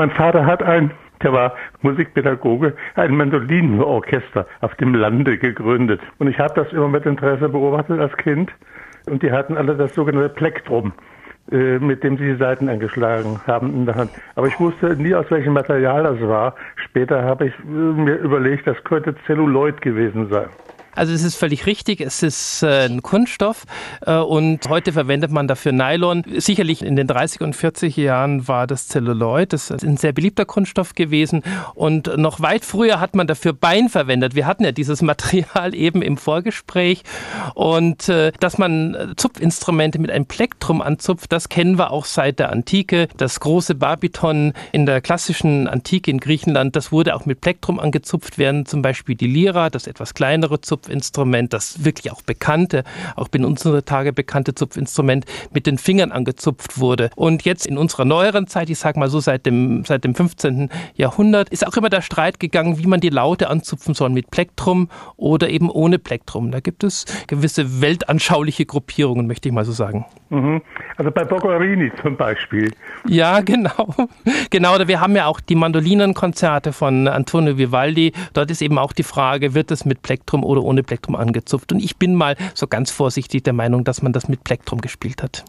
Mein Vater hat ein, der war Musikpädagoge, ein Mandolinenorchester auf dem Lande gegründet. Und ich habe das immer mit Interesse beobachtet als Kind. Und die hatten alle das sogenannte Plektrum äh, mit dem sie die Seiten angeschlagen haben in der Hand. Aber ich wusste nie, aus welchem Material das war. Später habe ich äh, mir überlegt, das könnte Zelluloid gewesen sein. Also es ist völlig richtig, es ist äh, ein Kunststoff äh, und heute verwendet man dafür Nylon. Sicherlich in den 30er und 40er Jahren war das Celluloid, das ist ein sehr beliebter Kunststoff gewesen und noch weit früher hat man dafür Bein verwendet. Wir hatten ja dieses Material eben im Vorgespräch und äh, dass man Zupfinstrumente mit einem Plektrum anzupft, das kennen wir auch seit der Antike. Das große Barbiton in der klassischen Antike in Griechenland, das wurde auch mit Plektrum angezupft, während zum Beispiel die Lyra, das etwas kleinere Zupf Zupfinstrument, das wirklich auch bekannte, auch in unseren Tage bekannte Zupfinstrument mit den Fingern angezupft wurde. Und jetzt in unserer neueren Zeit, ich sage mal so seit dem, seit dem 15. Jahrhundert, ist auch immer der Streit gegangen, wie man die Laute anzupfen soll, mit Plektrum oder eben ohne Plektrum. Da gibt es gewisse weltanschauliche Gruppierungen, möchte ich mal so sagen. Mhm. Also bei Boccherini zum Beispiel. Ja, genau. Genau, wir haben ja auch die Mandolinenkonzerte von Antonio Vivaldi. Dort ist eben auch die Frage, wird es mit Plektrum oder ohne Plektrum angezupft? Und ich bin mal so ganz vorsichtig der Meinung, dass man das mit Plektrum gespielt hat.